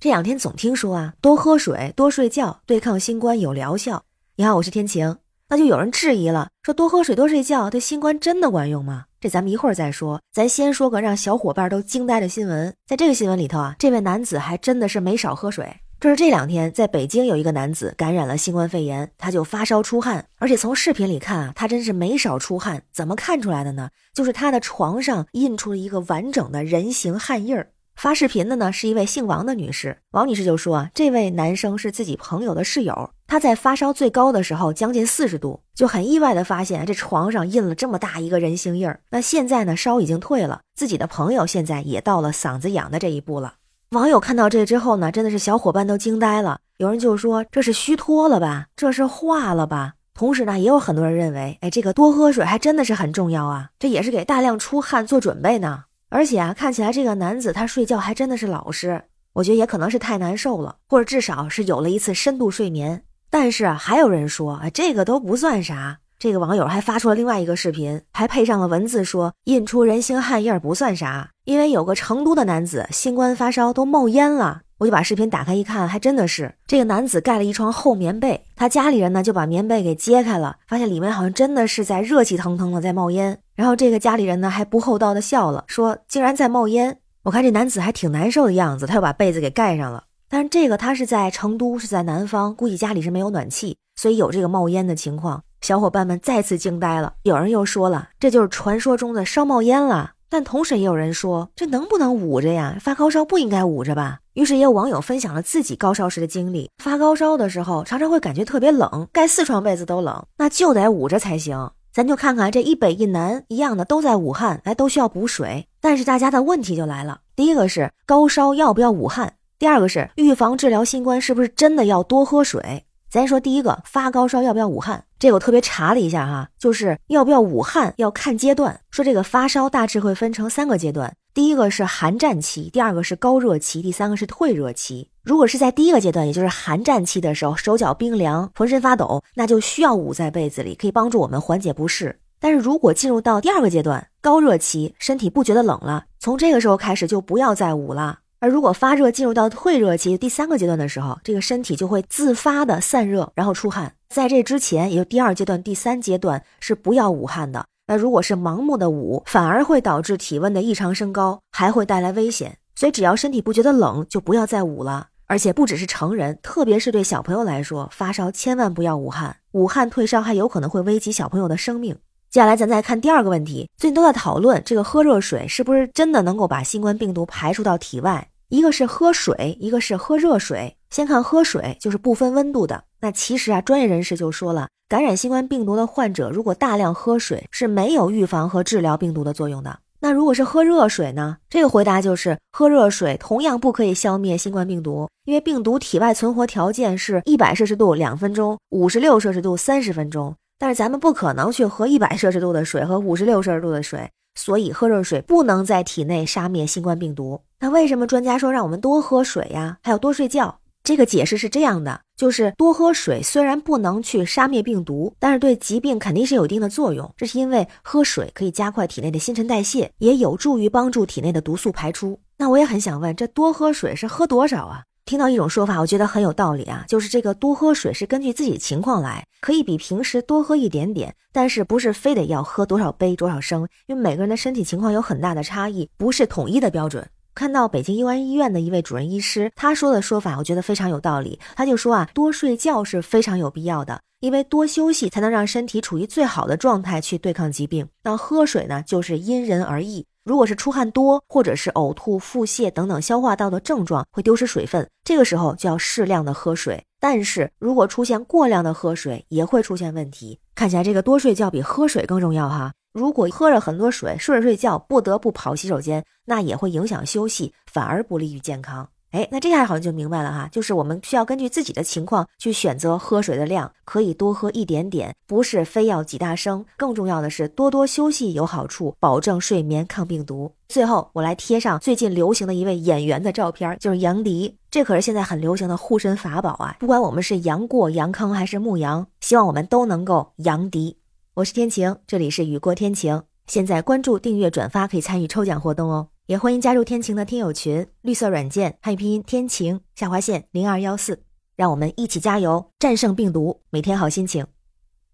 这两天总听说啊，多喝水、多睡觉对抗新冠有疗效。你好，我是天晴。那就有人质疑了，说多喝水、多睡觉对新冠真的管用吗？这咱们一会儿再说。咱先说个让小伙伴都惊呆的新闻。在这个新闻里头啊，这位男子还真的是没少喝水。这是这两天在北京有一个男子感染了新冠肺炎，他就发烧出汗，而且从视频里看啊，他真是没少出汗。怎么看出来的呢？就是他的床上印出了一个完整的人形汗印儿。发视频的呢是一位姓王的女士，王女士就说啊，这位男生是自己朋友的室友，他在发烧最高的时候将近四十度，就很意外的发现这床上印了这么大一个人形印儿。那现在呢烧已经退了，自己的朋友现在也到了嗓子痒的这一步了。网友看到这之后呢，真的是小伙伴都惊呆了，有人就说这是虚脱了吧，这是化了吧。同时呢，也有很多人认为，哎，这个多喝水还真的是很重要啊，这也是给大量出汗做准备呢。而且啊，看起来这个男子他睡觉还真的是老实，我觉得也可能是太难受了，或者至少是有了一次深度睡眠。但是，还有人说，啊，这个都不算啥。这个网友还发出了另外一个视频，还配上了文字说，印出人形汗印不算啥，因为有个成都的男子新冠发烧都冒烟了。我就把视频打开一看，还真的是这个男子盖了一床厚棉被，他家里人呢就把棉被给揭开了，发现里面好像真的是在热气腾腾的在冒烟。然后这个家里人呢还不厚道的笑了，说竟然在冒烟。我看这男子还挺难受的样子，他又把被子给盖上了。但是这个他是在成都，是在南方，估计家里是没有暖气，所以有这个冒烟的情况。小伙伴们再次惊呆了，有人又说了，这就是传说中的烧冒烟了。但同时也有人说，这能不能捂着呀？发高烧不应该捂着吧？于是也有网友分享了自己高烧时的经历，发高烧的时候常常会感觉特别冷，盖四床被子都冷，那就得捂着才行。咱就看看这一北一南一样的都在武汉，哎，都需要补水。但是大家的问题就来了，第一个是高烧要不要捂汗？第二个是预防治疗新冠是不是真的要多喝水？咱说第一个发高烧要不要捂汗？这个我特别查了一下哈，就是要不要捂汗要看阶段。说这个发烧大致会分成三个阶段，第一个是寒战期，第二个是高热期，第三个是退热期。如果是在第一个阶段，也就是寒战期的时候，手脚冰凉，浑身发抖，那就需要捂在被子里，可以帮助我们缓解不适。但是如果进入到第二个阶段，高热期，身体不觉得冷了，从这个时候开始就不要再捂了。而如果发热进入到退热期第三个阶段的时候，这个身体就会自发的散热，然后出汗。在这之前，也就第二阶段、第三阶段是不要捂汗的。那如果是盲目的捂，反而会导致体温的异常升高，还会带来危险。所以只要身体不觉得冷，就不要再捂了。而且不只是成人，特别是对小朋友来说，发烧千万不要捂汗，捂汗退烧还有可能会危及小朋友的生命。接下来咱再看第二个问题，最近都在讨论这个喝热水是不是真的能够把新冠病毒排出到体外？一个是喝水，一个是喝热水。先看喝水，就是不分温度的。那其实啊，专业人士就说了，感染新冠病毒的患者如果大量喝水是没有预防和治疗病毒的作用的。那如果是喝热水呢？这个回答就是喝热水同样不可以消灭新冠病毒，因为病毒体外存活条件是一百摄氏度两分钟，五十六摄氏度三十分钟。但是咱们不可能去喝一百摄氏度的水和五十六摄氏度的水，所以喝热水不能在体内杀灭新冠病毒。那为什么专家说让我们多喝水呀？还有多睡觉？这个解释是这样的，就是多喝水虽然不能去杀灭病毒，但是对疾病肯定是有一定的作用。这是因为喝水可以加快体内的新陈代谢，也有助于帮助体内的毒素排出。那我也很想问，这多喝水是喝多少啊？听到一种说法，我觉得很有道理啊，就是这个多喝水是根据自己的情况来，可以比平时多喝一点点，但是不是非得要喝多少杯多少升，因为每个人的身体情况有很大的差异，不是统一的标准。看到北京医湾医院的一位主任医师，他说的说法，我觉得非常有道理。他就说啊，多睡觉是非常有必要的，因为多休息才能让身体处于最好的状态去对抗疾病。那喝水呢，就是因人而异。如果是出汗多，或者是呕吐、腹泻等等消化道的症状会丢失水分，这个时候就要适量的喝水。但是如果出现过量的喝水，也会出现问题。看起来这个多睡觉比喝水更重要哈。如果喝了很多水，睡着睡觉不得不跑洗手间，那也会影响休息，反而不利于健康。哎，那这下好像就明白了哈，就是我们需要根据自己的情况去选择喝水的量，可以多喝一点点，不是非要几大升。更重要的是多多休息有好处，保证睡眠抗病毒。最后，我来贴上最近流行的一位演员的照片，就是杨迪，这可是现在很流行的护身法宝啊！不管我们是杨过、杨康还是牧羊，希望我们都能够杨迪。我是天晴，这里是雨过天晴。现在关注、订阅、转发可以参与抽奖活动哦。也欢迎加入天晴的听友群，绿色软件汉语拼音天晴下划线零二幺四，让我们一起加油，战胜病毒，每天好心情，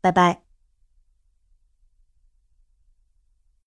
拜拜。